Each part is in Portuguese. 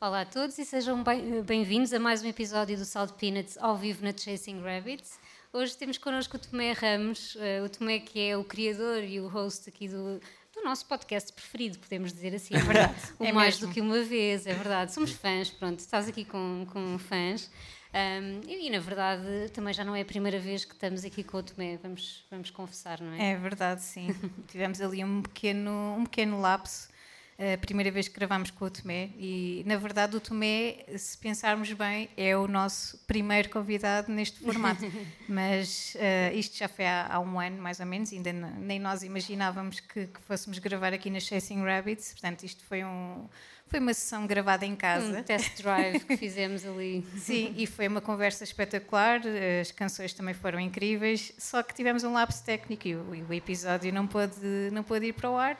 Olá a todos e sejam bem-vindos a mais um episódio do Salt Peanuts ao vivo na Chasing Rabbits. Hoje temos connosco o Tomé Ramos, uh, o Tomé que é o criador e o host aqui do, do nosso podcast preferido, podemos dizer assim, é verdade. o é mais mesmo. do que uma vez, é verdade. Somos fãs, pronto, estás aqui com, com fãs. Um, e, e, na verdade também já não é a primeira vez que estamos aqui com o Tomé, vamos, vamos confessar, não é? É verdade, sim. Tivemos ali um pequeno, um pequeno lapso a primeira vez que gravámos com o Tomé e na verdade o Tomé, se pensarmos bem, é o nosso primeiro convidado neste formato. Mas uh, isto já foi há, há, um ano mais ou menos, ainda nem nós imaginávamos que, que, fôssemos gravar aqui na Chasing Rabbits, portanto isto foi um foi uma sessão gravada em casa. Um test drive que fizemos ali. Sim, e foi uma conversa espetacular, as canções também foram incríveis, só que tivemos um lapso técnico e o, o episódio não pôde, não pôde ir para o ar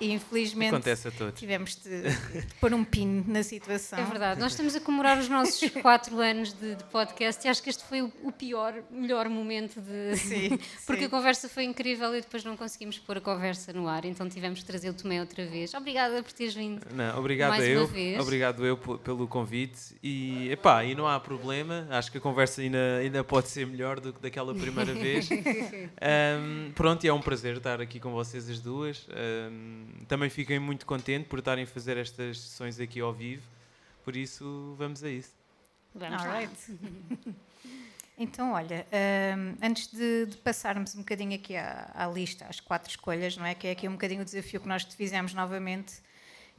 e infelizmente Acontece a todos. tivemos de, de pôr um pin na situação. É verdade, nós estamos a comemorar os nossos quatro anos de, de, podcast e acho que este foi o, o pior, melhor momento de. Sim, porque sim. a conversa foi incrível e depois não conseguimos pôr a conversa no ar, então tivemos de trazer o Tomé outra vez. Obrigada por teres vindo. Não, obrigado mais eu, uma vez. Obrigado eu pelo convite e, epá, e não há problema, acho que a conversa ainda, ainda pode ser melhor do que daquela primeira vez. um, pronto, e é um prazer estar aqui com vocês as duas. Um, também fiquei muito contente por estarem a fazer estas sessões aqui ao vivo, por isso vamos a isso. Vamos All Então, olha, um, antes de, de, passarmos um bocadinho aqui à, à, lista, às quatro escolhas, não é? Que é aqui um bocadinho o desafio que nós te fizemos novamente,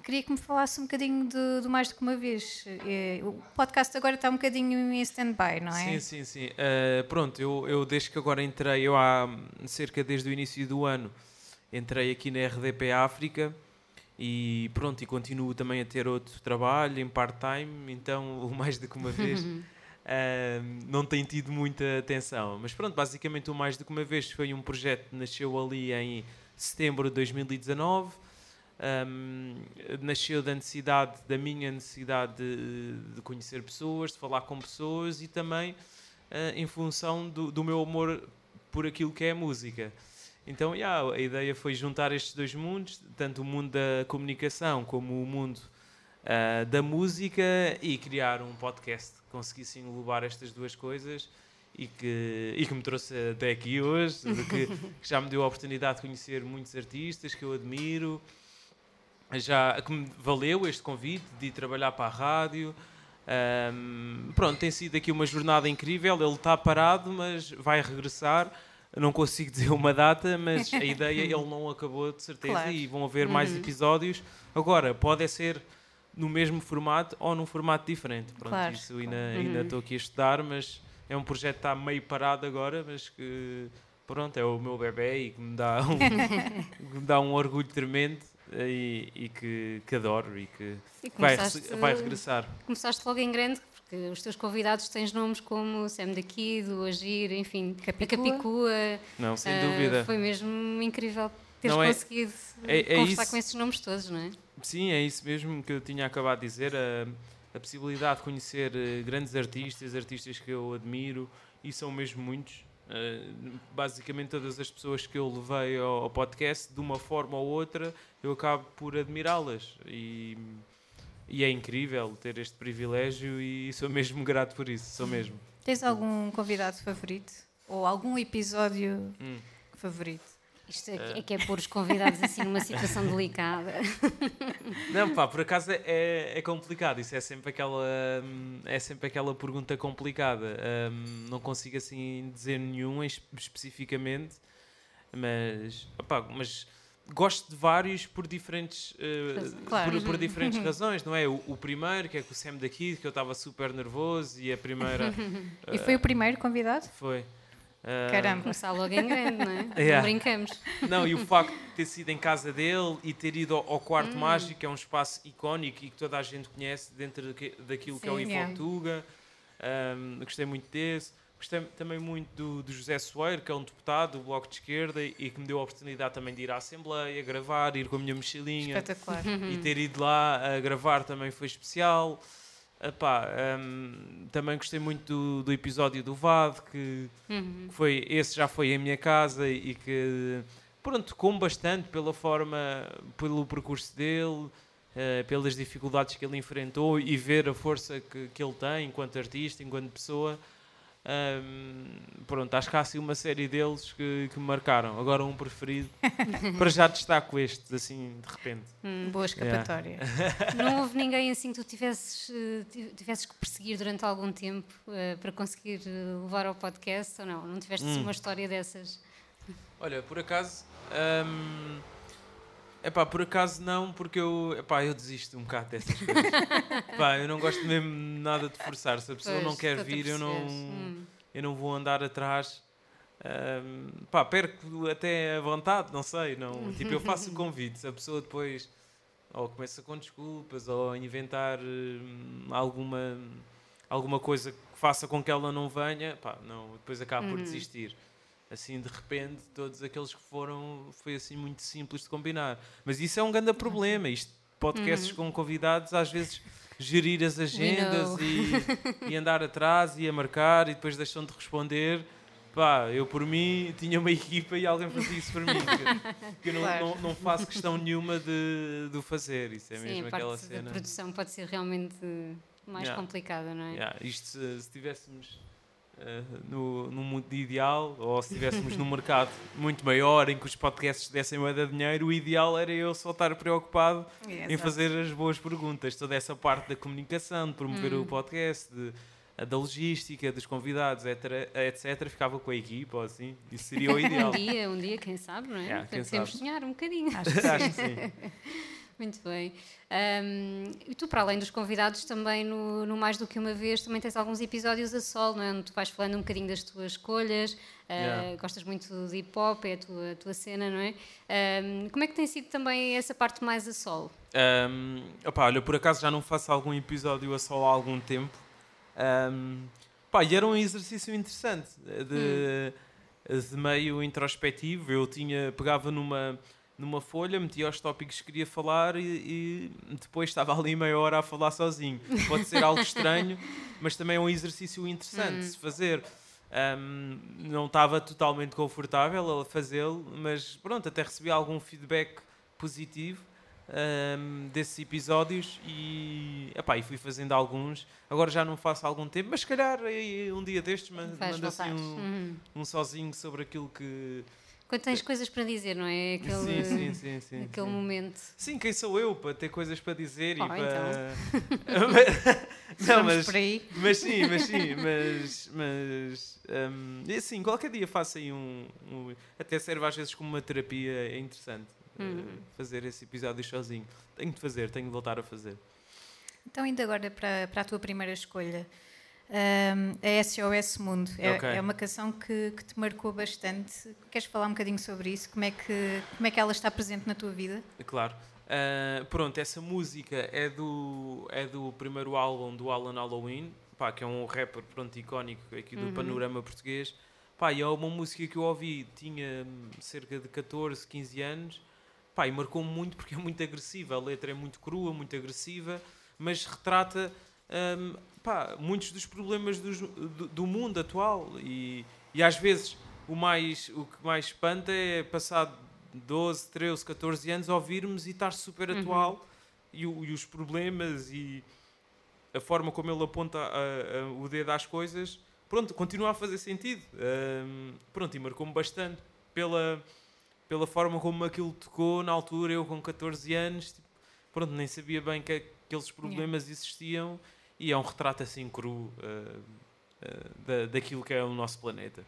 queria que me falasse um bocadinho do, do mais do que uma vez. O podcast agora está um bocadinho em stand-by, não é? Sim, sim, sim. Uh, pronto, eu, eu desde que agora entrei, eu há cerca desde o início do ano, entrei aqui na RDP África e pronto, e continuo também a ter outro trabalho em part-time, então o mais do que uma vez uh, não tem tido muita atenção. Mas pronto, basicamente o mais do que uma vez foi um projeto que nasceu ali em setembro de 2019. Um, nasceu da necessidade, da minha necessidade de, de, conhecer pessoas, de falar com pessoas e também uh, em função do, do meu amor por aquilo que é a música. Então, yeah, a ideia foi juntar estes dois mundos, tanto o mundo da comunicação como o mundo uh, da música, e criar um podcast que conseguisse englobar estas duas coisas e que, e que me trouxe até aqui hoje, que, que já me deu a oportunidade de conhecer muitos artistas que eu admiro, já que me valeu este convite de ir trabalhar para a rádio. Um, pronto, tem sido aqui uma jornada incrível. Ele está parado, mas vai regressar não consigo dizer uma data, mas a ideia ele não acabou de certeza claro. e vão haver mais uhum. episódios. Agora, pode ser no mesmo formato ou num formato diferente. Pronto, claro. isso ainda, uhum. ainda estou aqui a estudar, mas é um projeto que está meio parado agora, mas que pronto, é o meu bebê e que me dá um, me dá um orgulho tremendo e, e que, que, adoro e que e vai, vai regressar. Começaste logo em grande, porque os teus convidados tens nomes como Sam da Kid, o Agir, enfim, Capicua. Capicua. Não, sem uh, dúvida. Foi mesmo incrível teres não, é, conseguido é, é conversar isso, com esses nomes todos, não é? Sim, é isso mesmo que eu tinha acabado de dizer. A, a possibilidade de conhecer eh, grandes artistas, artistas que eu admiro, e são mesmo muitos. Uh, basicamente todas as pessoas que eu levei ao, ao, podcast, de uma forma ou outra, eu acabo por admirá-las. E, e é incrível ter este privilégio e sou mesmo grato por isso, sou mesmo. Tens algum convidado favorito? Ou algum episódio hum. favorito? Isto é, é que é pôr os convidados assim numa situação delicada. Não, pá, por acaso é, é complicado. Isso é sempre aquela, é sempre aquela pergunta complicada. Um, não consigo assim dizer nenhum especificamente, mas, opá, mas gosto de vários por diferentes, uh, claro. por, por, diferentes razões, não é? O, o, primeiro, que é com o Sam daqui, que eu estava super nervoso, e a primeira. Uh, e foi o primeiro convidado? Foi. Uh, Caramba, começar logo em grande, não é? Yeah. Não brincamos. Não, e o facto de ter sido em casa dele e ter ido ao, ao Quarto hum. Mágico, que é um espaço icónico e que toda a gente conhece dentro daquilo Sim, que é o Infotuga. Yeah. Um, gostei muito desse. Gostei também muito do, do, José Soeiro, que é um deputado do Bloco de Esquerda e, que me deu a oportunidade também de ir à Assembleia, gravar, ir com a minha mochilinha. Espetacular. E ter ido lá a gravar também foi especial. Epá, um, também gostei muito do, do, episódio do VAD, que, uhum. que, foi, esse já foi em minha casa e que pronto, com bastante pela forma, pelo percurso dele, uh, pelas dificuldades que ele enfrentou e ver a força que, que ele tem enquanto artista, enquanto pessoa. Um, pronto, acho que há assim uma série deles que, que me marcaram. Agora um preferido. Para já destaco este, assim, de repente. Hum. Boa escapatória. Yeah. Não houve ninguém assim que tu tivesses, eh, tivesses que perseguir durante algum tempo uh, para conseguir eh, levar ao podcast ou não? Não tiveste hum. uma história dessas? Olha, por acaso. Um, Epá, por acaso não, porque eu, epá, eu desisto um bocado dessas coisas. epá, eu não gosto mesmo nada de forçar. Se a pessoa pois, não quer vir, eu não, hum. eu não vou andar atrás. Um, pá, perco até a vontade, não sei. Não, tipo, eu faço o convite. Se a pessoa depois ou começa com desculpas ou inventar hum, alguma, alguma coisa que faça com que ela não venha, pá, não, depois acaba por uhum. desistir assim de repente todos aqueles que foram foi assim muito simples de combinar mas isso é um grande problema isto podcasts uhum. com convidados às vezes gerir as agendas e, e, andar atrás e a marcar e depois deixam de responder pá eu por mim tinha uma equipa e alguém fazia isso para mim que, que eu não, claro. não, não, faço questão nenhuma de, de o fazer isso é Sim, mesmo aquela cena a produção pode ser realmente mais yeah. complicada não é yeah. isto se, se tivéssemos no, no mundo ideal, ou se estivéssemos num mercado muito maior em que os podcasts dessem moeda de dinheiro, o ideal era eu só estar preocupado em fazer as boas perguntas, toda essa parte da comunicação, de promover hum. o podcast, de, da logística, dos convidados, etc, etc, ficava com a equipa assim. Isso seria o ideal. um dia, um dia, quem sabe, não é? Yeah, Podemos sonhar um bocadinho. Acho que, Acho que sim. Muito bem. Um, e tu, para além dos convidados, também no, no, Mais Do Que Uma Vez, também tens alguns episódios a solo, não é? onde tu vais falando um bocadinho das tuas escolhas, uh, gostas muito de hip hop, é a tua, a tua cena, não é? Um, como é que tem sido também essa parte mais a solo? Um, opa, olha, por acaso já não faço algum episódio a solo há algum tempo. Um, pá, e era um exercício interessante, de, hum. de meio introspectivo. Eu tinha, pegava numa numa folha, metia os tópicos que queria falar e, e, depois estava ali meia hora a falar sozinho. Pode ser algo estranho, mas também é um exercício interessante de se hum. fazer. Um, não estava totalmente confortável a fazê-lo, mas pronto, até recebi algum feedback positivo um, desses episódios e, epá, e fui fazendo alguns. Agora já não faço algum tempo, mas se calhar um dia destes mando assim um, uhum. um sozinho sobre aquilo que quando tens coisas para dizer, não é? Aquele, sim, sim, sim, aquele sim. momento. Sim, quem sou eu para ter coisas para dizer oh, e para. Então. não, mas, mas sim, mas sim, mas. mas um, assim, qualquer dia faço aí um, um, Até serve às vezes como uma terapia, é interessante uhum. uh, fazer esse episódio sozinho. Tenho de fazer, tenho de voltar a fazer. Então, indo agora para, para a tua primeira escolha um, a SOS Mundo. É, okay. é uma canção que, que, te marcou bastante. Queres falar um bocadinho sobre isso? Como é que, como é que ela está presente na tua vida? Claro. Uh, pronto, essa música é do, é do primeiro álbum do Alan Halloween, pá, que é um rapper pronto, icónico aqui do uhum. panorama português. Pá, e é uma música que eu ouvi, tinha cerca de 14, 15 anos, pá, e marcou-me muito porque é muito agressiva. A letra é muito crua, muito agressiva, mas retrata um, pá, muitos dos problemas do, do, do, mundo atual e, e às vezes o, mais, o que mais espanta é passar 12, 13, 14 anos ouvirmos e estar super uhum. atual uhum. e, e, os problemas e a forma como ele aponta a, a, o dedo às coisas pronto, continua a fazer sentido um, pronto, e marcou-me bastante pela, pela forma como aquilo tocou na altura, eu com 14 anos tipo, pronto, nem sabia bem que aqueles problemas existiam e é um retrato assim cru uh, uh, da, daquilo que é o nosso planeta.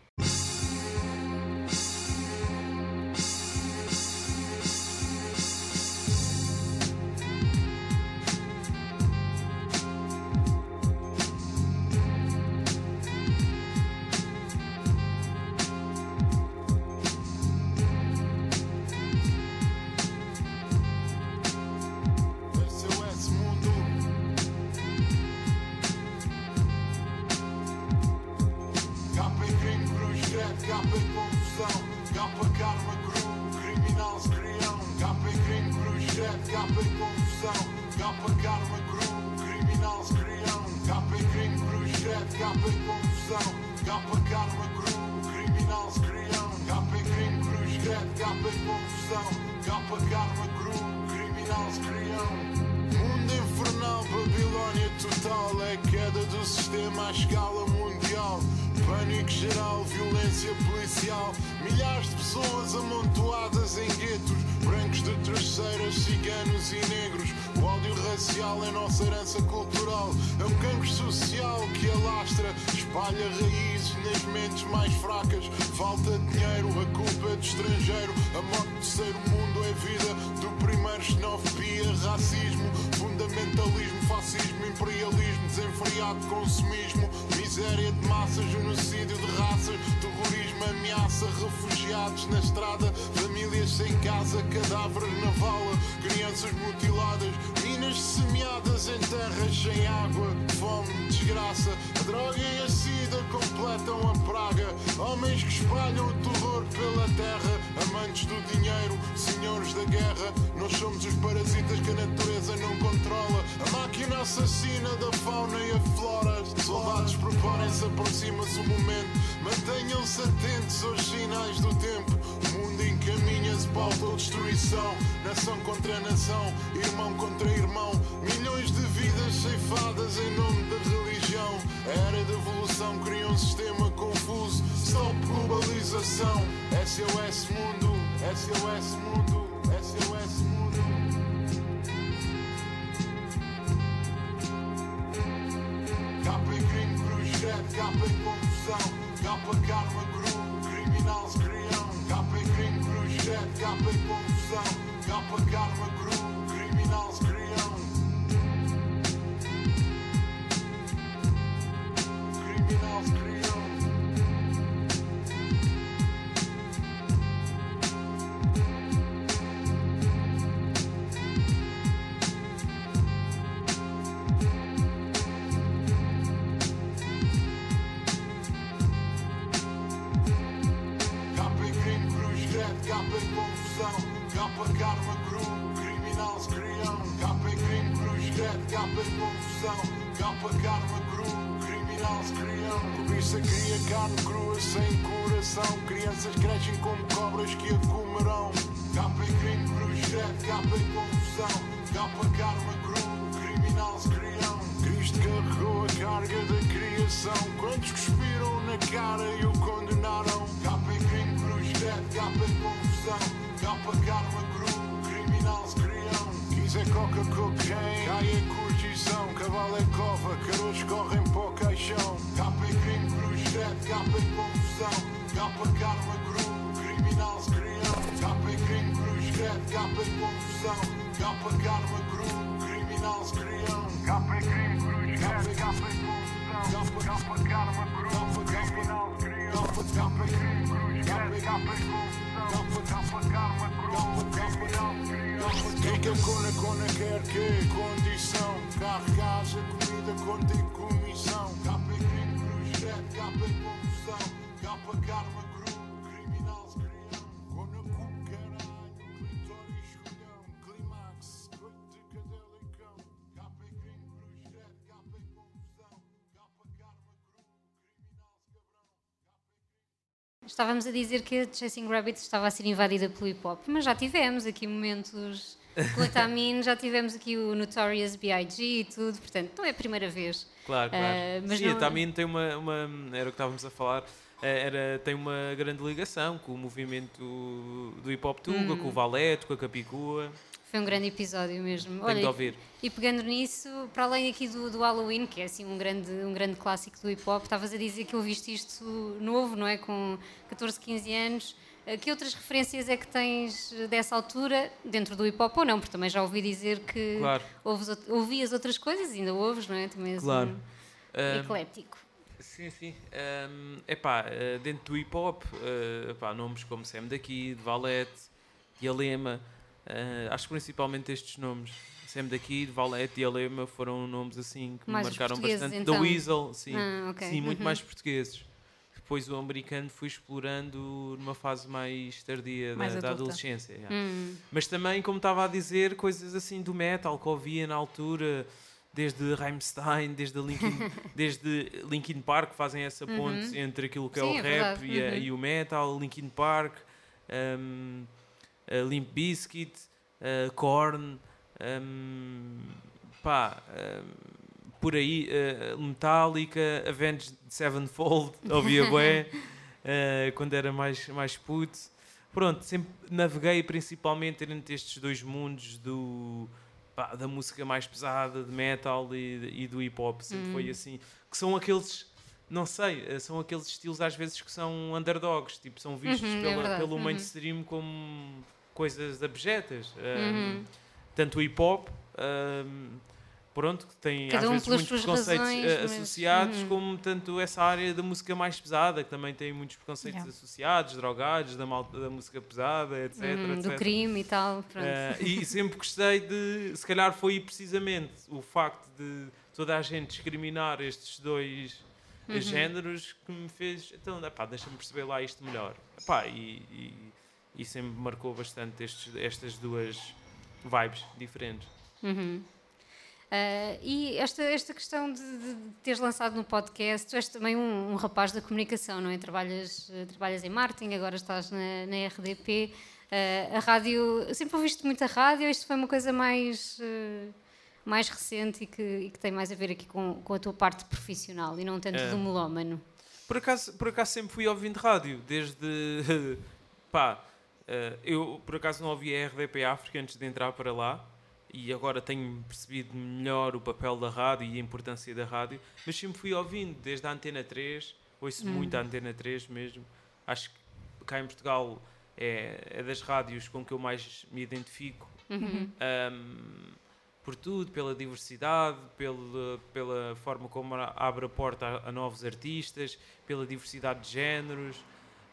Da guerra, nós somos os parasitas que a natureza não controla, a máquina assassina da fauna e a flora, soldados preparem-se, aproxima-se o momento, mantenham-se atentos aos sinais do tempo, o mundo encaminha-se para a autodestruição, nação contra nação, irmão contra irmão, milhões de vidas ceifadas em nome da religião. A era da evolução cria um sistema confuso. Stop globalização. SOS mundo, SOS mundo, cruz, greve, criação. Quantos cuspiram na cara e o condenaram? Capa em crime, cruz, greve, capa em confusão. Capa, karma, cru, criminal crião. Quiser coca, cocaine, cai em curtição. Cavalo é cova, caroços correm para caixão. Capa em crime, cruz, greve, capa em confusão. Capa, karma, cru, criminal crião. Capa em crime, cruz, greve, capa em confusão. Capa, karma, cru, criminal cruz, greve, capa em crime, cruz, greve, capa em confusão. Criminal crião. Fica cona, cona, quer que condição. Carro, casa, comida, conta e comissão. Capa em crime, cruz, capa em confusão. Capa, karma, Estávamos a dizer que a Chasing Rabbit estava a ser invadida pelo hip hop, mas já tivemos aqui momentos com a Tamine, já tivemos aqui o Notorious B.I.G. e tudo, portanto, não é a primeira vez. Claro, claro. Eh, mas Sim, não- a Tamin tem uma, uma. Era o que estávamos a falar. eh, Era, tem uma grande ligação com o movimento do hip hop Tuga, Hum. com o Valete, com a Capicua. Foi um grande episódio mesmo. Tenho de e- ouvir. E pegando nisso, para além aqui do, do Halloween, que é assim um grande, um grande clássico do hip hop, estavas a dizer que ouviste isto novo, não é? Com 14, 15 anos. Eh, Que outras referências é que tens dessa altura, dentro do hip hop ou não? Porque também já ouvi dizer que Claro. ouves ouvias outras coisas, ainda ouves, não é? Também és Claro. um Ah, eclético. Sim, sim. Um, epá, eh, dentro do hip hop, eh, epá, nomes como Sam daqui, de Valete, Dialema, eh, acho que principalmente estes nomes. Sam daqui, de Valete, Dialema foram nomes assim que Mais me marcaram bastante. então. Da Weasel, sim. Ah, ok. Sim, muito Uhum. mais portugueses. Depois o americano fui explorando numa fase mais tardia Mais da, da adolescência. yeah. Hum. Mas também, como estava a dizer, coisas assim do metal que ouvia na altura, desde Rammstein, desde Linkin, desde Linkin Park, fazem essa ponte entre aquilo que é Sim, o é rap e, a- Uhum. e o metal, Linkin Park, um, uh, Limp Bizkit, uh, Korn, um, pá, um, por aí, uh, Metallica, Avenged Sevenfold, ouvia bué, uh, quando era mais, mais puto. Pronto, sempre naveguei principalmente entre estes dois mundos do, pá, da música mais pesada, de metal e, e do hip hop. Sempre Hum. foi assim. Que são aqueles, não sei, eh, são aqueles estilos às vezes que são underdogs, tipo, são vistos Uhum, é pela- verdade, pelo uhum. mainstream como coisas abjetas. Uhum. Um, tanto o hip hop, um, pronto, que tem Cada às um vezes muitos preconceitos razões, eh, mas- associados, uhum. como tanto essa área da música mais pesada, que também tem muitos preconceitos Yeah. associados, drogados, da, malta, da música pesada, etc. Uhum, do etc. crime e tal. Pronto. Eh, e sempre gostei de, se calhar foi precisamente o facto de toda a gente discriminar estes dois eh, Uhum. géneros que me fez, então, deixa-me perceber lá isto melhor. Epá, e, e, e sempre marcou bastante estes, estas duas vibes diferentes. Uhum. Ah, e esta, esta questão de, de teres lançado no podcast, tu és também um, um rapaz da comunicação, não é? Trabalhas, eh, trabalhas em marketing, agora estás na, na RDP. Ah, a rádio, sempre ouviste muita rádio, isto foi uma coisa mais, eh, mais recente e que, e que tem mais a ver aqui com, com a tua parte profissional e não tanto do melómano. Por acaso, por acaso sempre fui ouvindo rádio, desde. pá, eh, eu por acaso não ouvia a RDP África antes de entrar para lá e agora tenho percebido melhor o papel da rádio e a importância da rádio, mas sempre fui ouvindo, desde a Antena 3, ouço muito a Antena 3 mesmo. Acho que cá em Portugal é, é das rádios com que eu mais me identifico Uhum. um, por tudo, pela diversidade, pela, pela forma como abre a porta a, a novos artistas, pela diversidade de géneros.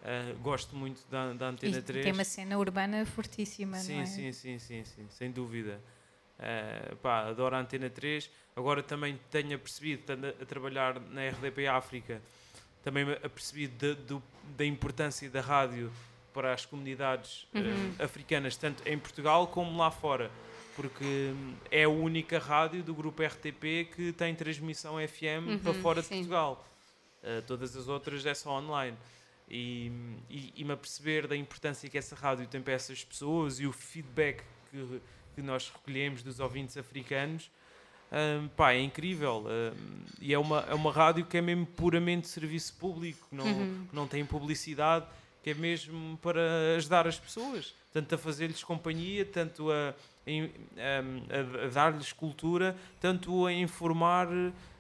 Uh, gosto muito da, da Antena E 3. tem uma cena urbana fortíssima, sim, não é? sim, sim, sim, sim, sem dúvida. Uh, pá, adoro a Antena 3. Agora também tenho apercebido, estando a, trabalhar na RDP África, também apercebido da, do- da importância da rádio para as comunidades uh, Uhum. africanas, tanto em Portugal como lá fora. Porque hum, é a única rádio do grupo RTP que tem transmissão FM Uhum, para fora de sim. Portugal. Uh, todas as outras é só online. E, e, e me aperceber da importância que essa rádio tem para essas pessoas e o feedback que, que nós recolhemos dos ouvintes africanos, hum, pá, é incrível. hum, e é uma, é uma rádio que é mesmo puramente serviço público, que não, Uhum. não tem publicidade, que é mesmo para ajudar as pessoas, tanto a fazer-lhes companhia, tanto a, a- a- a dar-lhes cultura, tanto a informar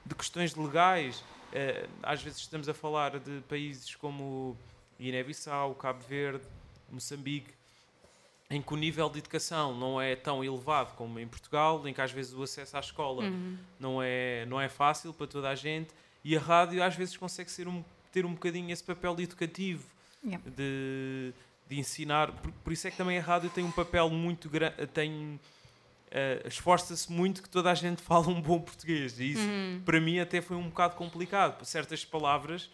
de questões legais. Eh, às vezes estamos a falar de países como Guiné-Bissau, Cabo Verde, Moçambique, em que o nível de educação não é tão elevado como em Portugal, em que às vezes o acesso à escola Uhum. não, é, não é fácil para toda a gente e a rádio às vezes consegue ser um, ter um bocadinho esse papel educativo Yeah. de, de ensinar. Por, por isso é que também a rádio tem um papel muito grande, tem eh, esforça-se muito que toda a gente fala um bom português. E isso Uhum. para mim até foi um bocado complicado. Certas palavras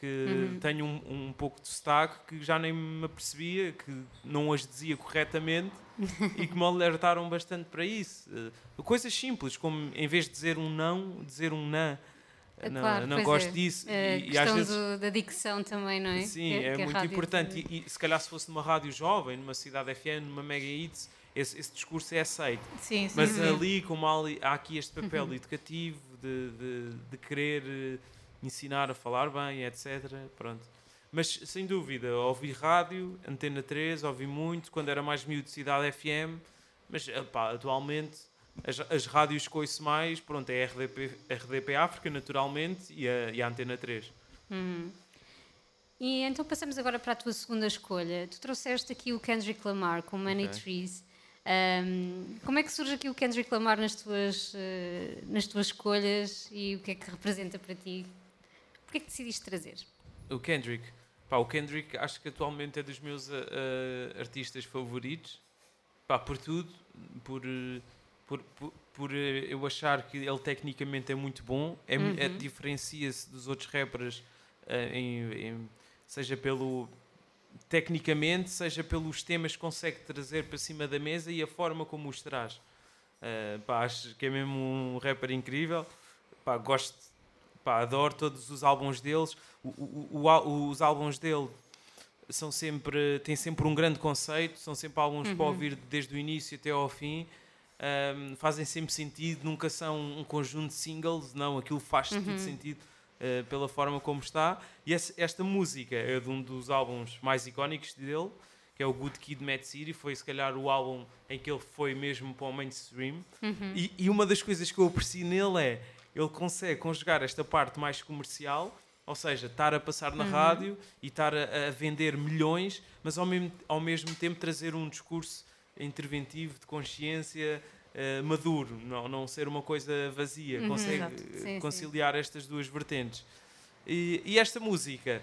que Uhum. têm um, um pouco de sotaque que já nem me apercebia, que não as dizia corretamente e que me alertaram bastante para isso. Eh, Coisas simples, como em vez de dizer um não, dizer um não. É não claro, não gosto é. disso. A E, e questão às vezes. do- da dicção também, não é? Sim, Que- é que a muito importante. E, e se calhar se fosse numa rádio jovem, numa cidade FM, numa Mega Hits, esse, esse discurso é aceito. Sim, sim. Mas sim. ali, como há, ali- há aqui este papel Uhum. educativo de, de, de querer eh, ensinar a falar bem, etc. Pronto. Mas sem dúvida, ouvi rádio, Antena 3, ouvi muito, quando era mais miúdo, Cidade FM, mas epá, atualmente as, as rádios ouço mais, pronto, é a RDP, RDP África, naturalmente, e a, e a Antena 3. Uhum. E então passamos agora para a tua segunda escolha. Tu trouxeste aqui o Kendrick Lamar com Many Ok. Trees. Ahm, como é que surge aqui o Kendrick Lamar nas tuas, eh, nas tuas escolhas e o que é que representa para ti? Porquê é que decidiste trazer? O Kendrick. Pá, o Kendrick acho que atualmente é dos meus ah, artistas favoritos. Pá, por tudo. Por, por, por, por, eu achar que ele tecnicamente é muito bom. É, mu- é- Uhum. Diferencia-se dos outros rappers, ah, em- em- seja pelo tecnicamente, seja pelos temas que consegue trazer para cima da mesa e a forma como os traz. Ah, pá, acho que é mesmo um rapper incrível. Pá, gosto, pá, adoro todos os álbuns deles. O- o- o- os álbuns dele são sempre, têm sempre um grande conceito, são sempre álbuns Uhum. para ouvir desde o início até ao fim. Ahm, fazem sempre sentido, nunca são um conjunto de singles, não, aquilo faz Uhum. tudo sentido eh, pela forma como está. E esse- esta música é de um dos álbuns mais icónicos dele, que é o Good Kid, Mad City. Foi se calhar o álbum em que ele foi mesmo para o mainstream. Uhum. E, e uma das coisas que eu aprecio nele é ele consegue conjugar esta parte mais comercial, ou seja, estar a passar na rádio e estar a, a vender milhões, mas ao mesmo, ao mesmo tempo trazer um discurso interventivo de consciência eh, maduro, não, não ser uma coisa vazia, Uhum, consegue Sim, sim. conciliar estas duas vertentes. E, e esta música,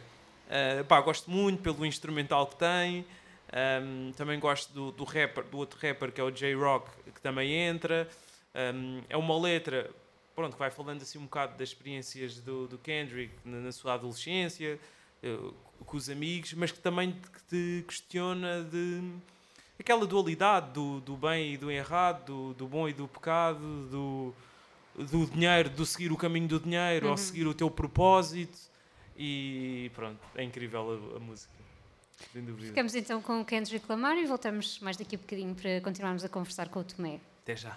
eh, pá, gosto muito pelo instrumental que tem. Um, também gosto do, do rapper, do outro rapper que é o J-Rock, que também entra. Um, é uma letra pronto, que vai falando assim um bocado das experiências do, do Kendrick na, na sua adolescência, eh, com os amigos, mas que também te, que te questiona de aquela dualidade do, do bem e do errado, do, do bom e do pecado, do, do dinheiro, do seguir o caminho do dinheiro, Uhum. ou seguir o teu propósito. E pronto, é incrível a, a música. Sem dúvida. Ficamos então com o Kendrick Lamar e voltamos mais daqui a bocadinho para continuarmos a conversar com o Tomé. Até já.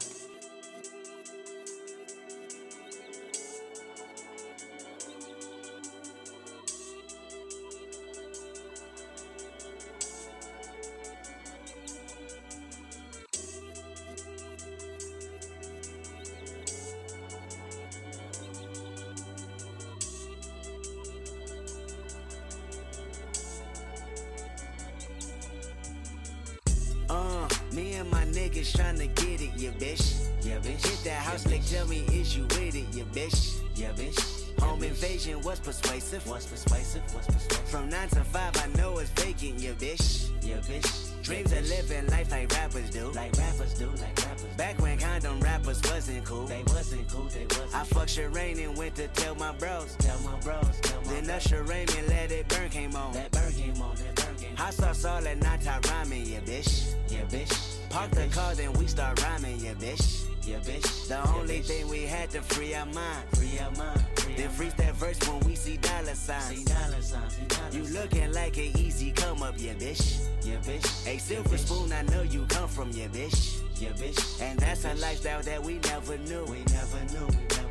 Bros. Tell my bros, tell my Then Usher Raymond let it burn came on. That burn came on, that burn came on. Hot sauce all that night I rhyming, yeah, bitch. Yeah, bitch. Park the car, then we start rhyming, yeah, bitch. Yeah, bitch. The only thing we had to free our mind. Free our mind. Then freeze that verse when we see dollar signs. See dollar signs. See dollar you looking like an easy come up, yeah, bitch. Yeah, bitch. A silver spoon, I know you come from, yeah, bitch. Yeah, bitch. And that's a lifestyle that we never knew. We never knew. We never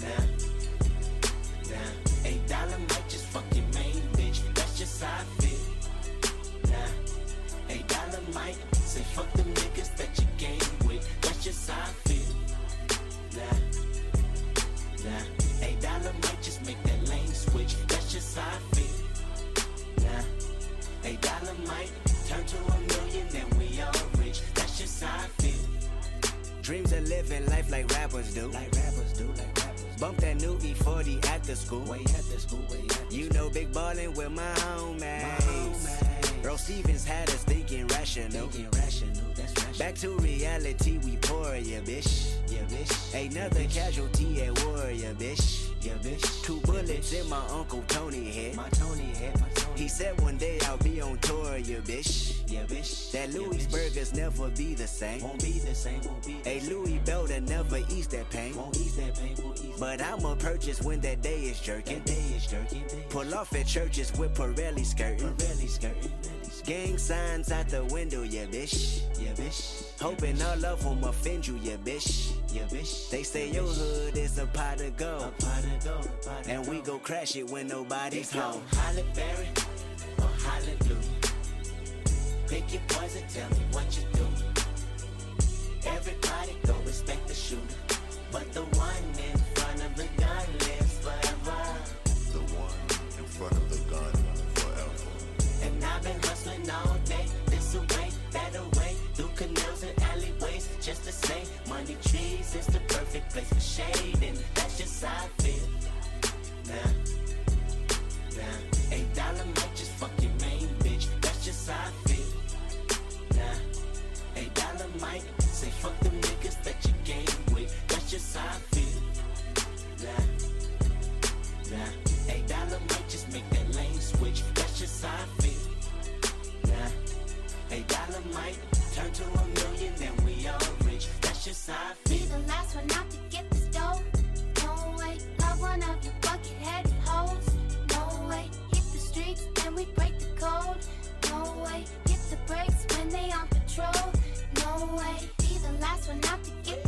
Nah, nah, might just fuck your main bitch, that's might say fuck them niggas that you with, that's might just make that lane switch. That's just how I feel. Might turn to a million, then we all rich. That's. Dreams of living life like rappers do. Like rappers do, like. Bump that new E40 at the school. Way at the school, way at the You know, big ballin' with my homies. Bro Stevens had us thinking rational. Thinking rational, that's rational. Back to reality, we pour, yeah, bitch. Yeah, bitch. Another casualty at war, yeah, bitch. Yeah, bitch. Two bullets in my Uncle Tony head. My Tony head, my Tony. He said one day I'll be on tour, yeah, bitch. Yeah, bitch. That Louis burgers never be the same. Won't be the same, won't be the same. A Louis Belder never ease that pain. Won't ease that pain, won't ease But I'ma purchase when that day is jerking. That day is jerking. Pull off at churches with Pirelli skirting. Pirelli skirting. Gang signs out the window, yeah, bitch. Yeah, bitch. Hoping all of them offend you, yeah, bitch. Yeah, bitch. They say your hood is a pot of gold. A pot of gold. And we go crash it when nobody's home. Holly Berry or Hallelujah. Pick your poison, tell me what you do. Everybody go respect the shooter. But the one in front of the gun lives all day, this through canals and alleyways, just. Money trees is the perfect place for that's just how I feel. Nah, nah, a dollar might just fuck your main bitch, that's just how I feel. Nah, a dollar might say fuck the niggas that you game with, that's just how I feel. Nah, nah, a dollar might just make that lane switch, that's just how I feel might turn to a million, then we all rich. That's just how I feel. Be the last one out to get this dough. No way, love one of your bucket headed hoes. No way, hit the streets, then we break the code. No way, hit the brakes when they on patrol. No way, be the last one out to get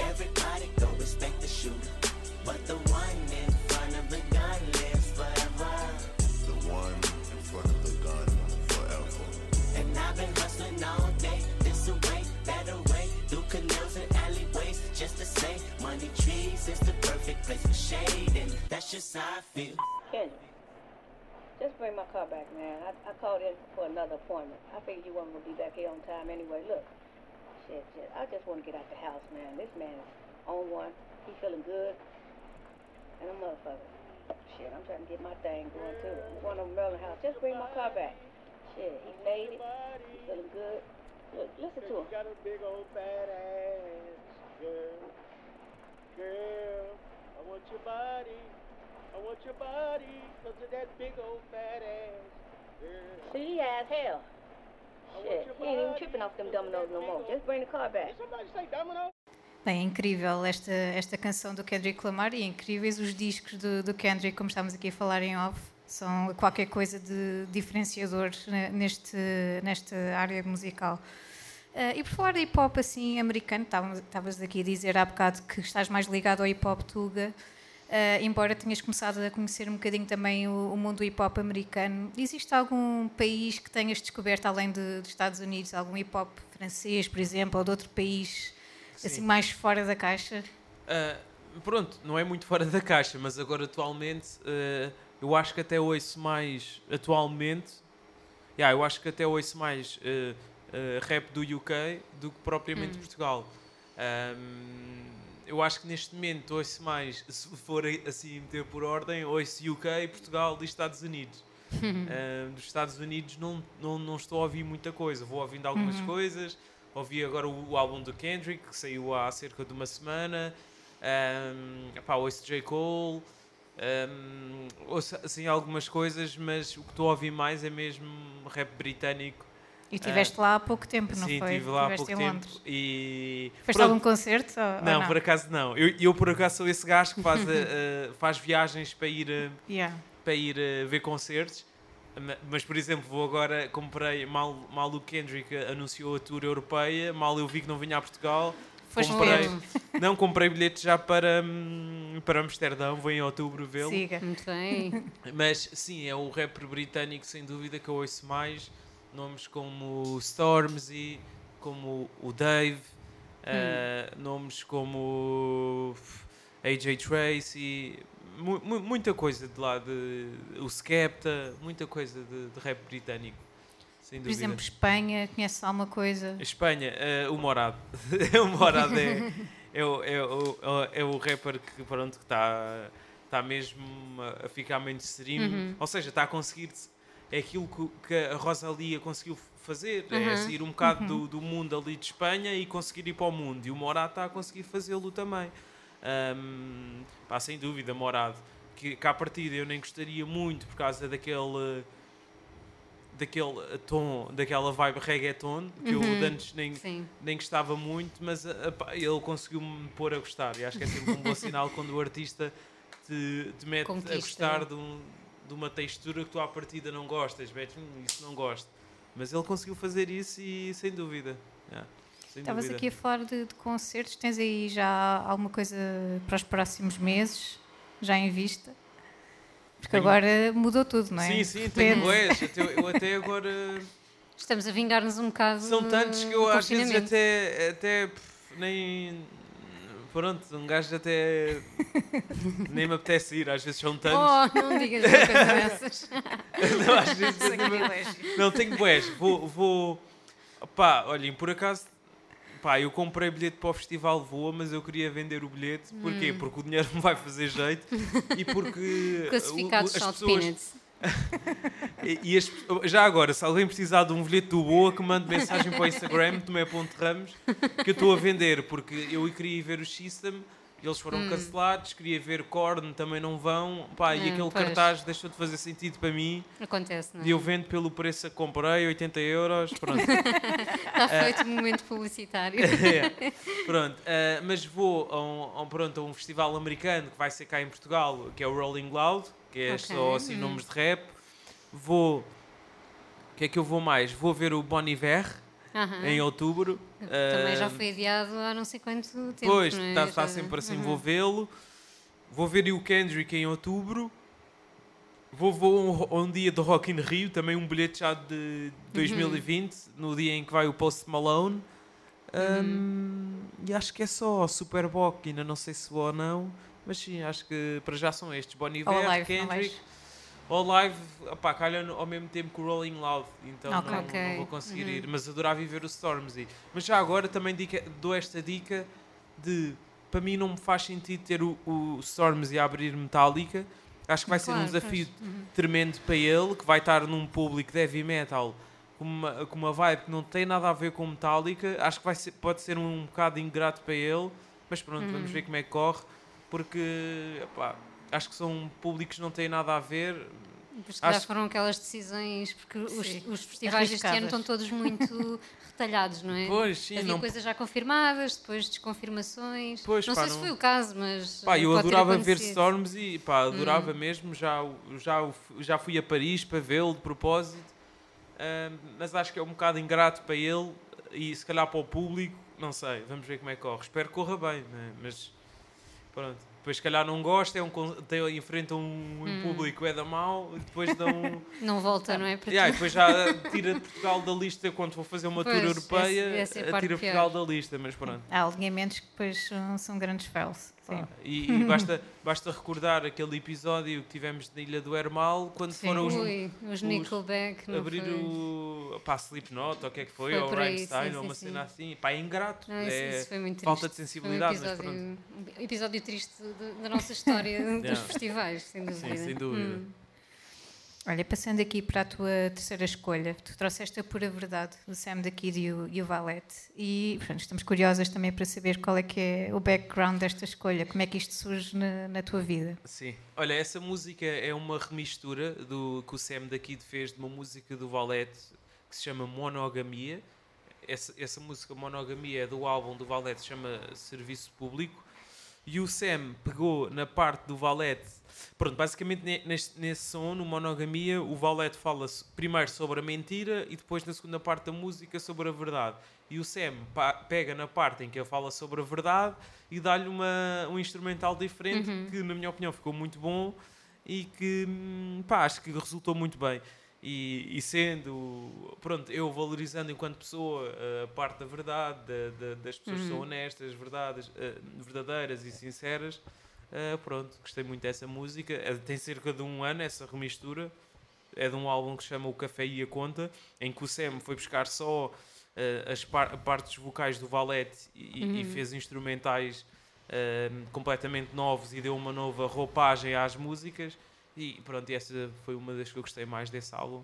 Everybody go respect the shooter, but the one in front of the gun lives forever. The one in front of the gun forever. And I've been hustling all day, this away, that away, through canals and alleyways, just to say, money trees is the perfect place for shade, and that's just how I feel. Kendrick, just bring my car back, man. I, I called in for another appointment. I figured you weren't gonna be back here on time anyway. Look, shit, shit. I just want to get out the house, man. This man is on one. He feeling good, and a motherfucker. Shit, I'm trying to get my thing going too. I'm going to Maryland House. Just bring my car back. Shit, he made it. He feeling good. Look, listen to him. got a big old fat ass, girl. Girl, I want your body. I want your body because of that big old fat ass, girl. See, as hell. Shit, ain't even tripping off them dominoes no more. Just bring the car back. Bem, é incrível esta, esta canção do Kendrick Lamar e é incríveis os discos do, do Kendrick, como estamos aqui a falar em off, são qualquer coisa de diferenciador ne- neste, nesta área musical. Ah, e por falar de hip hop assim americano, estavas aqui a dizer há bocado que estás mais ligado ao hip hop Tuga, ah, embora tenhas começado a conhecer um bocadinho também o, o mundo hip hop americano. Existe algum país que tenhas descoberto além de- dos Estados Unidos, algum hip hop francês, por exemplo, ou de outro país assim mais fora da caixa? Ah, pronto, não é muito fora da caixa, mas agora atualmente ah, eu acho que até ouço mais atualmente. Yeah, eu acho que até ouço mais rap do UK do que propriamente Portugal. Ahm, eu acho que neste momento ouço mais, se for assim meter por ordem, ouço UK, Portugal e Estados Unidos. Ahm, dos Estados Unidos não, não, não estou a ouvir muita coisa, vou ouvindo algumas coisas. Ouvi agora o, o álbum do Kendrick, que saiu há cerca de uma semana. Um, pá, ouço J. Cole. Um, ouço assim algumas coisas, mas o que estou a ouvir mais é mesmo rap britânico. E estiveste lá há pouco tempo, não Sim, foi? estive lá há pouco em tempo. Londres. E Foste algum concerto? Ou, ou Não, por acaso não. Eu, eu por acaso sou esse gajo que faz, eh, faz viagens para ir, eh, Yeah. para ir eh, ver concertos. Ma- Mas, por exemplo, vou agora, comprei, mal, mal o Kendrick anunciou a tour europeia, mal eu vi que não vinha a Portugal, Foste comprei, ver. não comprei bilhetes já para, hum, para Amsterdão, vou em outubro vê-lo. Siga. Muito bem. Mas sim, é o rapper britânico sem dúvida que eu ouço mais. Nomes como Stormzy, como o Dave, eh, nomes como AJ Tracy, mu- mu- muita coisa de lá, de, o Skepta, muita coisa de, de rap britânico, sem Por dúvida. exemplo, Espanha, conheces alguma coisa? Espanha, eh, o Morado. o Morado é, é, o, é, o, é o rapper que pronto, que está tá mesmo a- ficar mainstream. Ou seja, está a conseguir. É aquilo que, que a Rosalia conseguiu fazer. É sair um bocado do, do mundo ali de Espanha e conseguir ir para o mundo. E o Morado está a conseguir fazê-lo também. Ahm, pá, sem dúvida, Morado. Que, que à partida eu nem gostaria muito por causa daquele daquele tom, daquela vibe reggaeton que eu de antes nem, Sim. nem gostava muito, mas ah, pá, ele conseguiu-me pôr a gostar. E acho que é sempre um bom sinal quando o artista te, te mete a Conquista. gostar de, um- de uma textura que tu à partida não gostas, metes, hum, isso não gosto. Mas ele conseguiu fazer isso e sem dúvida. yeah, sem Estavas dúvida. aqui a falar de, de concertos, tens aí já alguma coisa para os próximos meses, já em vista? Porque Tenho- agora mudou tudo, não é? Sim, sim, tenho boés. Até, eu até agora. Estamos a vingar-nos um bocado. São tantos que eu às vezes até, até pff, nem pronto, um gajo até nem me apetece ir, às vezes são tantos. Oh, não digas uma coisa dessas. Não, às vezes nem me- não tenho boés. Vou, vou. Pá, olhem, por acaso. Pá, eu comprei bilhete para o Festival Voa, mas eu queria vender o bilhete. Porquê? Hum. Porque o dinheiro me vai fazer jeito e porque. Classificados as pessoas- Peanuts. E, e as- já agora, se alguém precisar de um bilhete do Boa, que mande mensagem para o Instagram, tomé.ramos, que eu estou a vender, porque eu queria ir ver o System, eles foram Hum. cancelados, queria ver Korn, também não vão, pá, e Ah, aquele pois. cartaz deixou de fazer sentido para mim, Acontece, não é? e eu vendo pelo preço que comprei, 80 euros, pronto. Está feito um momento publicitário. É, pronto, ah, mas vou a um, a um- pronto, a um festival americano que vai ser cá em Portugal, que é o Rolling Loud, que é Ok, só assim hum. nomes de rap. Vou. O que é que eu vou mais? Vou ver o Bon Iver em outubro. Também já Ah, foi adiado há não sei quanto tempo. Pois, não é? está está sempre assim, Uhum. vou vê-lo. Vou ver o Kendrick em outubro. Vou, vou um, um dia do Rock in Rio, também um bilhete já de 2020, no dia em que vai o Post Malone. Um, E acho que é só o Superboc, ainda não sei se vou ou não, mas sim, acho que para já são estes: Bon Iver, live, Kendrick. Ou live, opá, calha ao mesmo tempo que o Rolling Loud, então Ok. não, Ok. não vou conseguir Uhum. ir, mas adorava ir ver o Stormzy. Mas já agora também dica- dou esta dica de para mim não me faz sentido ter o, o Stormzy a abrir Metallica. Acho que vai ser um Claro, desafio. Uhum. tremendo para ele, que vai estar num público de heavy metal com uma, com uma vibe que não tem nada a ver com Metallica. Acho que vai ser, pode ser um bocado ingrato para ele, mas pronto, Uhum. vamos ver como é que corre, porque epá, acho que são públicos que não têm nada a ver. Se calhar Acho- foram aquelas decisões, porque os, os festivais deste ano estão todos muito retalhados, não é? Pois, sim, Havia não, coisas já confirmadas, depois desconfirmações. Pois, não pá, sei se não- foi o caso, mas. Pá, eh, eu adorava ver. Storms e pá, adorava Hum. mesmo. Já, já, já fui a Paris para vê-lo de propósito, Ahm, mas acho que é um bocado ingrato para ele e se calhar para o público. Não sei, vamos ver como é que corre. Espero que corra bem, né? mas pronto. Depois, se calhar, não gosta, é um, tem, enfrentam um, Hum. público é da mau e depois dão. Não volta, não é? Para Yeah, e depois já tira Portugal da lista quando vou fazer uma Pois, tour europeia, essa- essa é tira pior. Portugal da lista, mas pronto. Há alinhamentos que depois são, são grandes fails. Sim. Pá, E, e basta, basta recordar aquele episódio que tivemos na Ilha do Hermal quando Sim. foram os, Ui, os Nickelback. Não abrir foi? o pá, Slipknot ou o que é que foi, Foi ou Rammstein ou uma sim. cena assim. Pá, é ingrato. Não, isso, é isso foi muito falta de triste. sensibilidade, Foi um mas episódio, pronto. um episódio triste da nossa história dos festivais, sem dúvida. Sim, sem dúvida. Hum. Olha, passando aqui para a tua terceira escolha, tu trouxeste a pura verdade do Sam da Kid e o, e o Valete. E estamos curiosas também para saber qual é que é o background desta escolha, como é que isto surge na, na tua vida. Sim. Olha, essa música é uma remistura do, que o Sam da Kid fez de uma música do Valete que se chama Monogamia. Essa, essa música Monogamia é do álbum do Valete, se chama Serviço Público. E o Sam pegou na parte do Valete. Pronto, basicamente ne- neste, nesse som, no Monogamia, o Valete fala primeiro sobre a mentira e depois na segunda parte da música sobre a verdade. E o Sam pega na parte em que ele fala sobre a verdade e dá-lhe um instrumental diferente que, na minha opinião, ficou muito bom e que, hum, pá, acho que resultou muito bem. E, e sendo, pronto, eu valorizando enquanto pessoa eh, a parte da verdade, da- da- das pessoas que são honestas, verdades, eh, verdadeiras e sinceras, eh, pronto, gostei muito dessa música. Eh, tem cerca de um ano essa remistura. É de um álbum que se chama O Café e a Conta, em que o Sam foi buscar só eh, as par- partes vocais do Valete e, e fez instrumentais eh, completamente novos e deu uma nova roupagem às músicas. E pronto, essa foi uma das que eu gostei mais desse álbum.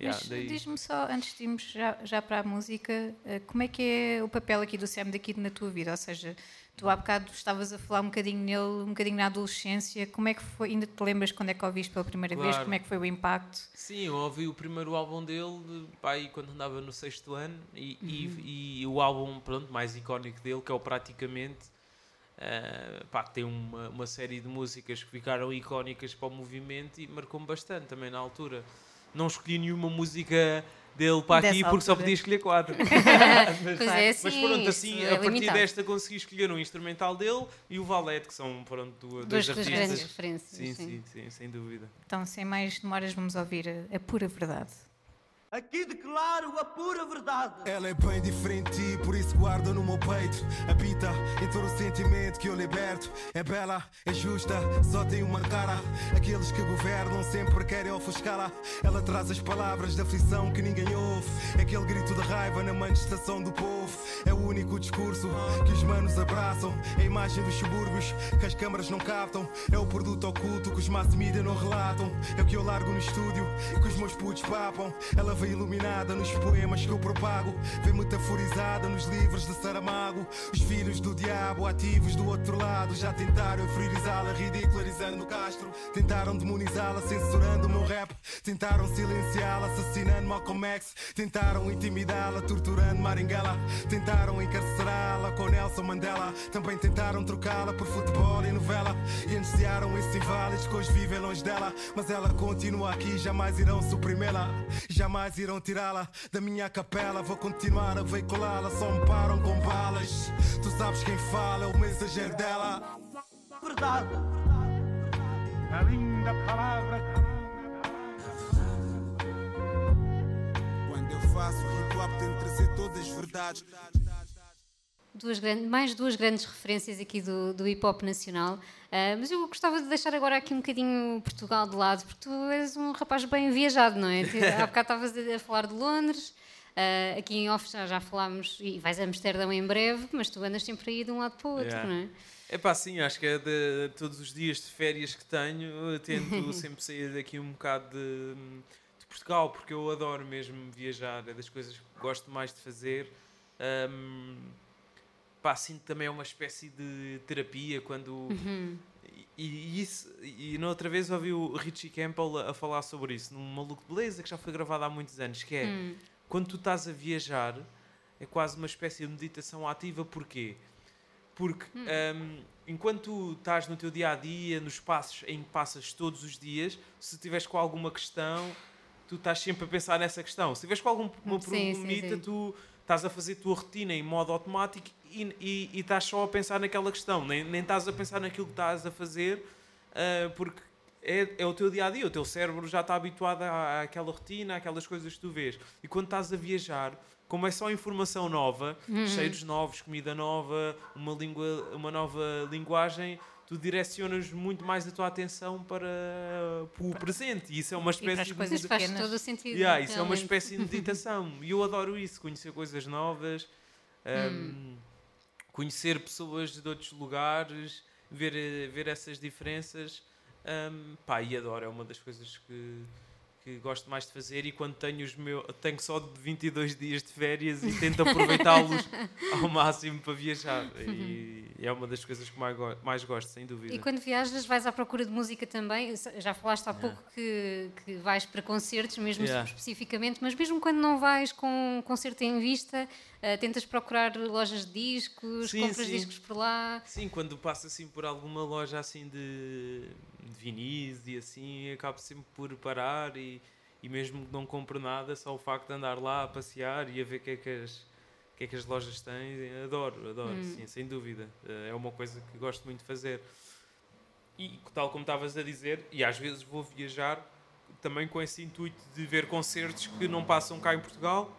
Yeah, Mas daí- diz-me só, antes de irmos já, já para a música, eh, como é que é o papel aqui do Sam da Kid na tua vida? Ou seja, tu há bocado estavas a falar um bocadinho nele, um bocadinho na adolescência, como é que foi, ainda te lembras quando é que ouviste pela primeira vez, Claro. como é que foi o impacto? Sim, eu ouvi o primeiro álbum dele pai, quando andava no sexto ano e, e- e o álbum pronto, mais icónico dele, que é o Praticamente, eh, pá, que tem uma, uma série de músicas que ficaram icónicas para o movimento e marcou-me bastante também na altura. Não escolhi nenhuma música dele para aqui Dessa porque só altura. podia escolher quatro. Pois é, assim, Mas pronto, assim, é a partir limitado. desta consegui escolher um instrumental dele e o Valete, que são pronto, duas, Duas, dois duas grandes artistas. referências. Sim, sim. sim, sim, sem dúvida. Então, sem mais demoras, vamos ouvir a, a pura verdade. Aqui declaro a pura verdade. Ela é bem diferente ti, por isso guarda no meu peito. Habita em todo o sentimento que eu liberto. É bela, é justa, só tem uma cara. Aqueles que governam sempre querem ofuscá-la. Ela traz as palavras da aflição que ninguém ouve. É aquele grito de raiva na manifestação do povo. É o único discurso que os manos abraçam. É a imagem dos subúrbios que as câmaras não captam. É o produto oculto que os mass media não relatam. É o que eu largo no estúdio e que os meus putos papam. Ela iluminada nos poemas que eu propago. Vem metaforizada nos livros de Saramago. Os filhos do diabo, ativos do outro lado, já tentaram inferiorizá-la, ridicularizando Castro. Tentaram demonizá-la, censurando o meu rap. Tentaram silenciá-la, assassinando Malcolm X. Tentaram intimidá-la, torturando Maringala. Tentaram encarcerá-la com Nelson Mandela. Também tentaram trocá-la por futebol e novela. E anunciaram esses inválidos que hoje vivem longe dela. Mas ela continua aqui, jamais irão suprimê-la. Jamais irão tirá-la da minha capela. Vou continuar a veiculá-la, só me param com balas. Tu sabes quem fala, é o mensageiro dela. Verdade. A linda palavra. Quando eu faço hip hop, tento trazer todas as verdades. Duas mais duas grandes referências aqui do, do hip hop nacional. Ah, mas eu gostava de deixar agora aqui um bocadinho Portugal de lado, porque tu és um rapaz bem viajado, não é? Há bocado estavas a falar de Londres, ah, aqui em off já, já falámos, e vais a Amsterdão em breve, mas tu andas sempre aí de um lado para o outro, Yeah. não é? É pá, sim, acho que é de todos os dias de férias que tenho, tento sempre sair daqui um bocado de, de Portugal, porque eu adoro mesmo viajar, é das coisas que gosto mais de fazer. Ahm, pá, sinto também é uma espécie de terapia quando. E, e isso, e na outra vez ouvi o Richie Campbell a, a falar sobre isso, num Maluco de Beleza que já foi gravado há muitos anos, que é quando tu estás a viajar, é quase uma espécie de meditação ativa, porquê? Porque hum, enquanto tu estás no teu dia a dia, nos passos em que passas todos os dias, se tiveres com alguma questão, tu estás sempre a pensar nessa questão. Se tiveres com alguma Sim, sim, problemita, sim. tu estás a fazer a tua rotina em modo automático e, e, e estás só a pensar naquela questão, nem, nem estás a pensar naquilo que estás a fazer, ah, porque é, é o teu dia a dia, o teu cérebro já está habituado à- àquela rotina, àquelas coisas que tu vês. E quando estás a viajar, como é só informação nova, cheiros novos, comida nova, uma, língua, uma nova linguagem, tu direcionas muito mais a tua atenção para, para o presente. E isso é uma para espécie as de coisas Isso faz pequenas. todo o sentido. Yeah, isso é uma espécie de meditação. E eu adoro isso, conhecer coisas novas, um, conhecer pessoas de outros lugares, ver, eh, ver essas diferenças. Um, pá, e adoro, é uma das coisas que, que gosto mais de fazer. E quando tenho os meus. Tenho só de 22 dias de férias e tento aproveitá-los ao máximo para viajar. E é uma das coisas que mais, mais gosto, sem dúvida. E quando viajas, vais à procura de música também? Já falaste há pouco que, que vais para concertos, mesmo Yeah. especificamente, mas mesmo quando não vais com um concerto em vista, ah, tentas procurar lojas de discos, Sim, compras sim. discos por lá. Sim, quando passo assim por alguma loja assim de, de vinis e assim, acabo sempre por parar e, e mesmo que não compro nada, só o facto de andar lá a passear e a ver o que é que as, que é que as lojas têm, adoro, adoro, sim, sem dúvida. Eh, É uma coisa que gosto muito de fazer. E tal como estavas a dizer, e às vezes vou viajar também com esse intuito de ver concertos que não passam cá em Portugal,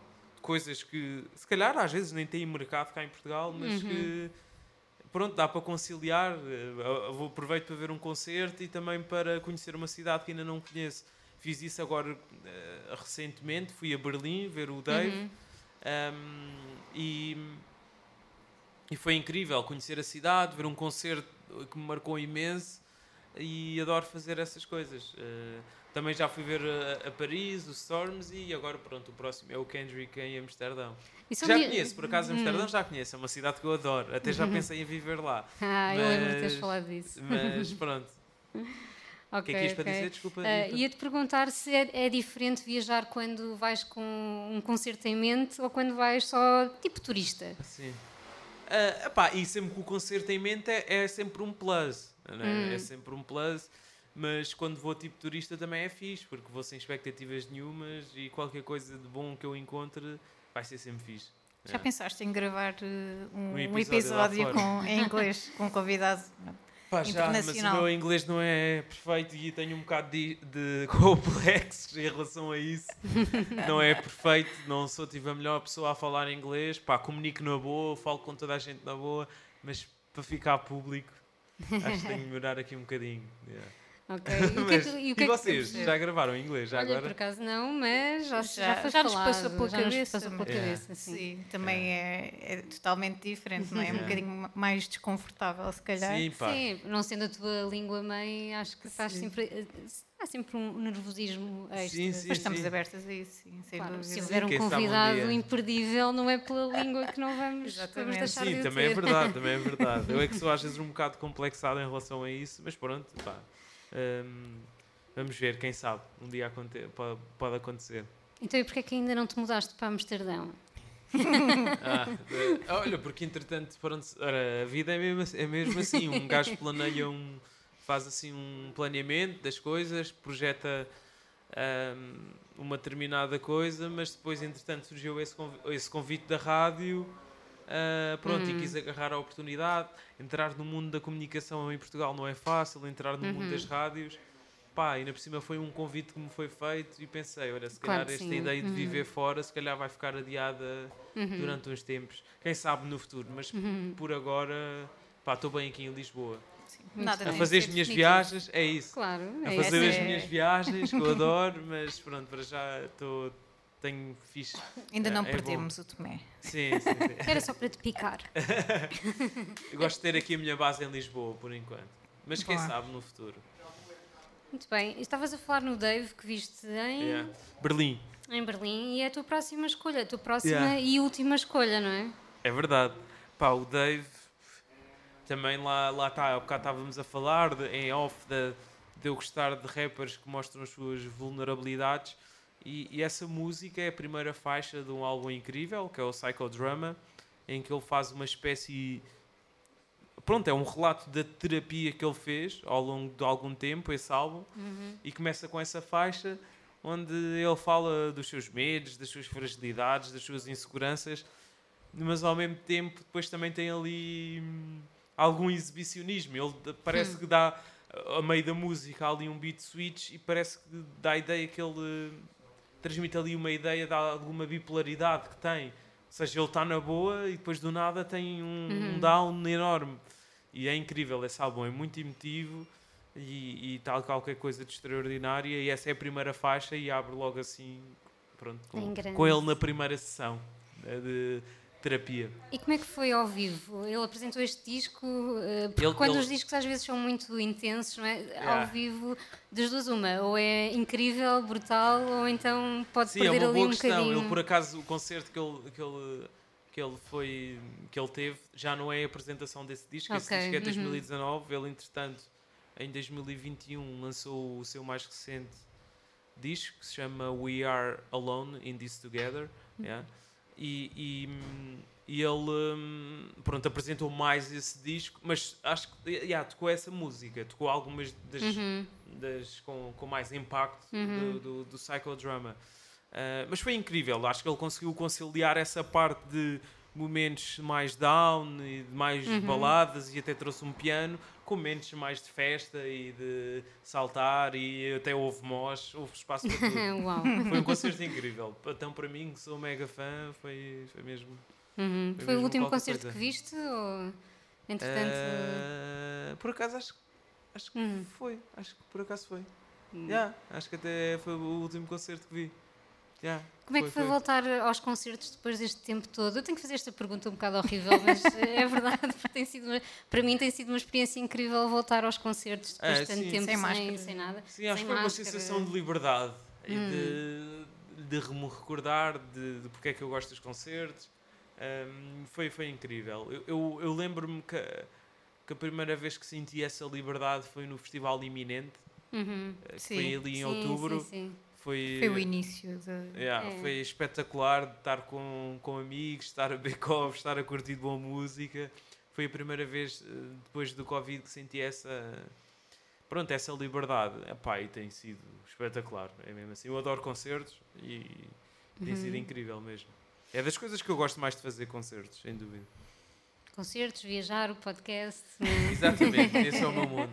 coisas que se calhar às vezes nem têm mercado cá em Portugal, mas que pronto, dá para conciliar. Eh, eu vou- aproveito para ver um concerto e também para conhecer uma cidade que ainda não conheço. Fiz isso agora eh, recentemente, fui a Berlim ver o Dave um, e, e foi incrível conhecer a cidade, ver um concerto que me marcou imenso e adoro fazer essas coisas. Eh, também já fui ver a, a Paris, o Storms e agora pronto, o próximo é o Kendrick em Amsterdão. Já conheço, por acaso Amsterdão já conheço, é uma cidade que eu adoro, até já pensei em viver lá. Ah, eu lembro de teres Mas- falado disso. Mas pronto, o que é que ias para dizer? Desculpa. Rita. Ia-te perguntar se é, é diferente viajar quando vais com um concerto em mente ou quando vais só tipo turista. Sim. Ah, epá, e sempre que o concerto em mente é, é sempre um plus. né? É sempre um plus. Mas quando vou tipo turista também é fixe, porque vou sem expectativas nenhumas e qualquer coisa de bom que eu encontre vai ser sempre fixe. Já É. pensaste em gravar eh, um, Um episódio episódio com, em inglês com um convidado? Pá, já, mas o internacional. meu inglês não é perfeito e tenho um bocado de, de complexos em relação a isso. não é perfeito, não sou tive a melhor pessoa a falar inglês. Pá, comunico na boa, falo com toda a gente na boa, mas para ficar público acho que tenho de melhorar aqui um bocadinho. yeah. Ok. E, o que é Mas, que- e e o que é que- vocês, já gravaram em inglês? Já Olha, por agora? acaso não, mas já, já, Já, foi já nos falado, passou pela já cabeça. passou pela É. cabeça, sim. Sim, também é, é totalmente diferente, não é? É um Sim. bocadinho mais desconfortável, se calhar. Sim, pá. Sim, não sendo a tua língua mãe, acho que estás Sim. sempre. Há sempre um nervosismo extra. Sim, sim, Mas estamos sim. abertas a isso, sim, sem Claro, se houver um um convidado dia. imperdível, não é pela língua que não vamos, vamos Exatamente. deixar Sim, de o também é ter. verdade, também é verdade. Eu é que sou às vezes um bocado complexado em relação a isso, mas pronto, pá. Hum, vamos ver, quem sabe, um dia aconte- pode, pode acontecer. Então, e porquê é que ainda não te mudaste para Amsterdão? Ah, eh, olha, porque entretanto, pronto, ora, a vida é mesmo, assim- é mesmo assim, um gajo planeia um, faz assim um planeamento das coisas, projeta hum, uma determinada coisa, mas depois entretanto surgiu esse convi- esse convite da rádio ah, pronto, e quis agarrar a oportunidade. Entrar no mundo da comunicação em Portugal não é fácil, entrar no mundo das rádios. Pá, ainda por cima foi um convite que me foi feito e pensei, olha, se Claro calhar que esta sim. ideia de Uhum. viver fora, se calhar vai ficar adiada durante uns tempos. Quem sabe no futuro, mas Uhum. por agora, pá, estou bem aqui em Lisboa. Nada A fazer as ser minhas definitivo. viagens, é isso. Claro, A é fazer isso. as é- minhas viagens, que eu adoro, mas pronto, para já estou. Tenho fixe. Ainda não É bom. perdemos o Tomé. Sim, sim, sim. Era só para te picar. Eu gosto de ter aqui a minha base em Lisboa, por enquanto. Mas quem Boa. sabe no futuro. Muito bem. Estavas a falar no Dave que viste em, Yeah. Berlim. em Berlim e é a tua próxima escolha, a tua próxima Yeah. e última escolha, não é? É verdade. Pá, o Dave também lá, lá está, há bocado estávamos a falar de, em off de, de eu gostar de rappers que mostram as suas vulnerabilidades e, e essa música é a primeira faixa de um álbum incrível que é o Psychodrama em que ele faz uma espécie pronto, é um relato da terapia que ele fez ao longo de algum tempo, esse álbum e começa com essa faixa onde ele fala dos seus medos, das suas fragilidades, das suas inseguranças mas ao mesmo tempo depois também tem ali hum, algum exibicionismo. Ele parece que dá a meio da música ali um beat switch e parece que dá a ideia que ele transmite ali uma ideia de alguma bipolaridade que tem. Ou seja, ele está na boa e depois do nada tem um, um down enorme. E é incrível esse álbum, é muito emotivo e, e tal qualquer coisa de extraordinária. E essa é a primeira faixa e abre logo assim, pronto, com, com ele na primeira sessão eh, de terapia. E como é que foi ao vivo? Ele apresentou este disco, eh, porque Ele- quando ele- os discos às vezes são muito intensos, não é? Yeah. Ao vivo, das duas uma, ou é incrível, brutal, ou então pode Sim, é perder uma ali boa um questão. bocadinho. Ele, por acaso, o concerto que ele, que ele, que ele foi que ele teve já não é a apresentação desse disco. Esse Ok, disco é uhum. 2019. Ele, entretanto, em 2021 lançou o seu mais recente disco que se chama We Are Alone in This Together. Uhum. yeah. E, e, e ele hum, pronto, apresentou mais esse disco, mas acho que yeah, tocou essa música, tocou algumas das, Uhum. das com, com mais impacto do, do, do psychodrama. Uh, mas foi incrível, acho que ele conseguiu conciliar essa parte de momentos mais down e de mais Uhum. baladas e até trouxe um piano momentos mais de festa e de saltar e até houve mosh, houve espaço para tudo. Uau. foi um concerto incrível. Então para mim, que sou mega fã, foi, foi mesmo... Uhum. Foi Foi o mesmo último qualquer concerto coisa. que viste? Ou, entretanto. Uh, por acaso acho, acho que Hum. foi, acho que por acaso foi. Yeah, acho que até foi o último concerto que vi. Yeah, Como é que foi, voltar aos concertos depois deste tempo todo? Eu tenho que fazer esta pergunta um bocado horrível, mas é verdade, porque tem sido uma- para mim tem sido uma experiência incrível voltar aos concertos depois É, de tanto sim. tempo Sem sem, máscara. sem nada. Sim, acho que foi uma máscara. Hum. sensação de liberdade e de, de me recordar de, de porque é que eu gosto dos concertos. Um, foi, foi incrível. Eu, eu, eu lembro-me que, que a primeira vez que senti essa liberdade foi no Festival Iminente, Uhum. eh, que Sim. foi ali em Sim, outubro. Sim, sim. Foi, Foi o início de... Yeah, É. Foi espetacular de estar com, com amigos, estar a copos, estar a curtir boa música. Foi a primeira vez eh, depois do Covid que senti essa pronto, essa liberdade. Epá, e tem sido espetacular. É mesmo assim. Eu adoro concertos e tem Uhum. sido incrível mesmo. É das coisas que eu gosto mais de fazer concertos, sem dúvida. Concertos, viajar, o podcast. né? Exatamente, esse é o meu mundo.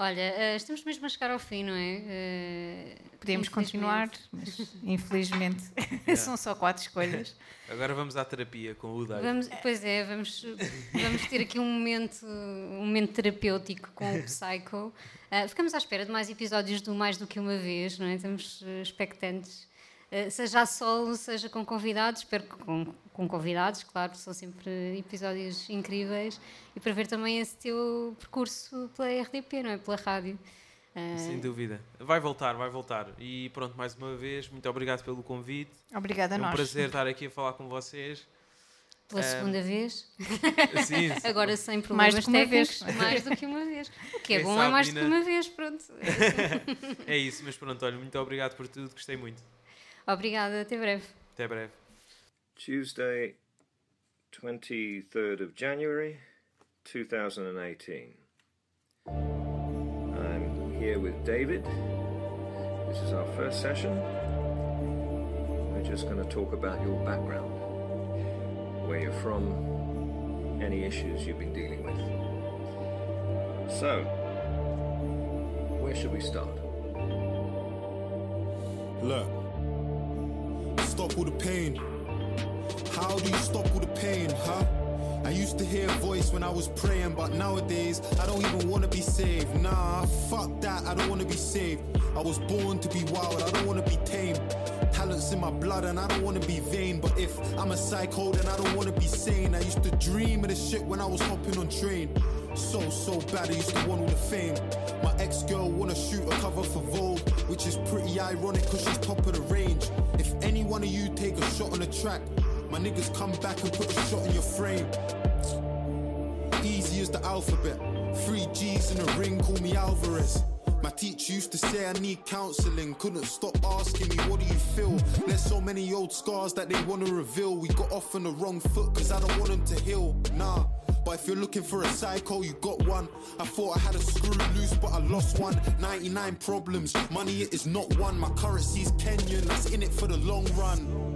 Olha, eh, estamos mesmo a chegar ao fim, não é? Eh, Podíamos infelizmente. continuar, mas infelizmente são só quatro escolhas. Agora vamos à terapia com o Dave. Vamos, pois é, vamos, vamos ter aqui um momento, um momento terapêutico com o Psycho. Ah, ficamos à espera de mais episódios do Mais do que uma vez, não é? Estamos eh, expectantes. Ah, seja a solo, seja com convidados, espero que com, com convidados, claro, são sempre episódios incríveis. E para ver também esse teu percurso pela RDP, não é? Pela rádio. Ah, Sem dúvida. Vai voltar, vai voltar. E pronto, mais uma vez, muito obrigado pelo convite. Obrigada a É um nós. prazer estar aqui a falar com vocês. pela Ah, segunda vez. Sim, sim. Agora sem Mais problemas do que uma vez. técnicos, mais do que uma vez. O que é Quem bom é sabe mais do que uma vez, pronto. É isso, mas pronto, olha, muito obrigado por tudo, gostei muito. Obrigada, até breve. Até breve. Tuesday, 23rd of January 2018. I'm here with David. This is our first session. We're just going to talk about your background, where you're from, any issues you've been dealing with. So, where should we start? Look, stop all the pain. How do you stop all the pain, huh? I used to hear a voice when I was praying, but nowadays I don't even wanna be saved. Nah, fuck that, I don't wanna be saved. I was born to be wild, I don't wanna be tame. Talents in my blood, and I don't wanna be vain. But if I'm a psycho, then I don't wanna be sane. I used to dream of this shit when I was hopping on train. So, so bad, I used to want all the fame. My ex girl wanna shoot a cover for Vogue, which is pretty ironic cause she's top of the range. If any one of you take a shot on the track, my niggas come back and put a shot in your frame. Easy as the alphabet. Three G's in a ring, call me Alvarez. My teacher used to say I need counseling. Couldn't stop asking me, what do you feel? There's so many old scars that they wanna reveal. We got off on the wrong foot, cause I don't want them to heal. Nah. But if you're looking for a psycho, you got one. I thought I had a screw loose, but I lost one. 99 problems, money it is not one. My currency's Kenyan, that's in it for the long run.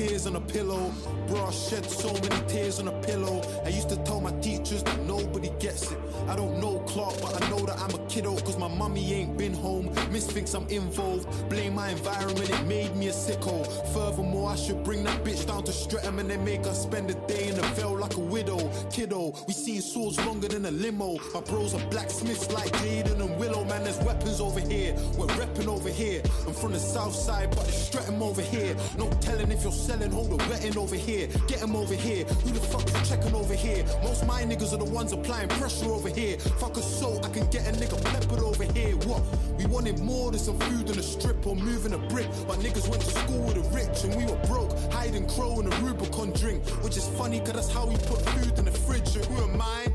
Tears on a pillow. Bro, I shed so many tears on a pillow. I used to tell my teachers that nobody gets it. I don't know Clark, but I know that I'm a kiddo. Cause my mummy ain't been home. Miss thinks I'm involved. Blame my environment, it made me a sicko. Furthermore, I should bring that bitch down to Streatham and then make her spend a day in the veil like a widow. Kiddo, we seen swords longer than a limo. My bros are blacksmiths like Jaden and Willow. Man, there's weapons over here. We're repping over here. I'm from the south side, but it's Streatham over here. No telling if you're selling, hold a over here. Get 'em over here. Who the fuck is checking over here? Most my niggas are the ones applying pressure over here. Fuck a soul, I can get a nigga peppered over here. What? We wanted more than some food in a strip or moving a brick. But niggas went to school with the rich and we were broke. Hiding crow in a Rubicon drink. Which is funny, cause that's how we put food in the fridge. And who am I?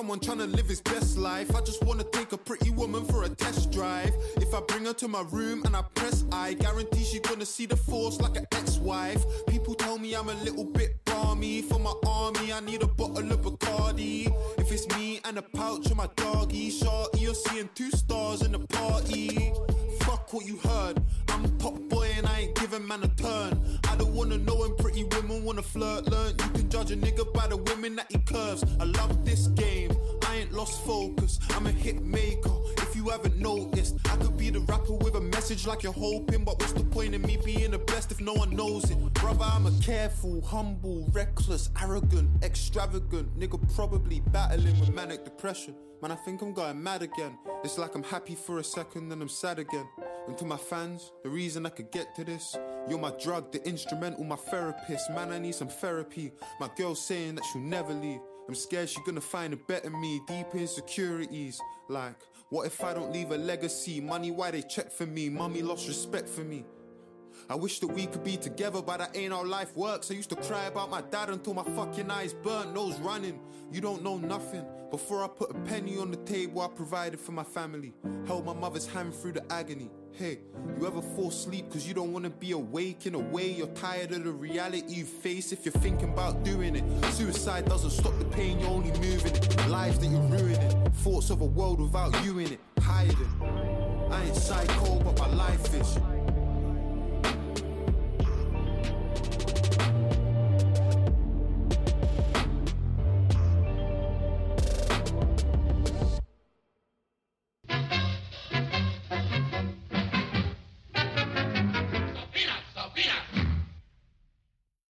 Someone trying to live his best life. I just wanna take a pretty woman for a test drive. If I bring her to my room and I press I, guarantee she gonna see the force like an ex-wife. People tell me I'm a little bit balmy. For my army, I need a bottle of Bacardi. If it's me and a pouch of my doggy, shorty, you're seeing two stars in the party. Fuck what you heard. I'm pop boy ain't giving man a turn. I don't wanna know when pretty women wanna flirt. Learn you can judge a nigga by the women that he curves. I love this game. I ain't lost focus. I'm a hit maker. If you haven't noticed, I could be the rapper with a message like you're hoping. But what's the point in me being the best if no one knows it? Brother, I'm a careful, humble, reckless, arrogant, extravagant nigga, probably battling with manic depression. Man, I think I'm going mad again. It's like I'm happy for a second, then I'm sad again. And to my fans, the reason I could get to this, you're my drug, the instrumental, my therapist. Man, I need some therapy. My girl's saying that she'll never leave. I'm scared she's gonna find a better me, deep insecurities. Like, what if I don't leave a legacy? Money, why they check for me? Mummy lost respect for me. I wish that we could be together, but that ain't how life works. I used to cry about my dad until my fucking eyes burnt, nose running. You don't know nothing. Before I put a penny on the table, I provided for my family. Held my mother's hand through the agony. Hey, you ever fall asleep cause you don't wanna be awake in a way you're tired of the reality you face if you're thinking about doing it. Suicide doesn't stop the pain, you're only moving it. Lives that you're ruining. Thoughts of a world without you in it. Hiding. I ain't psycho, but my life is.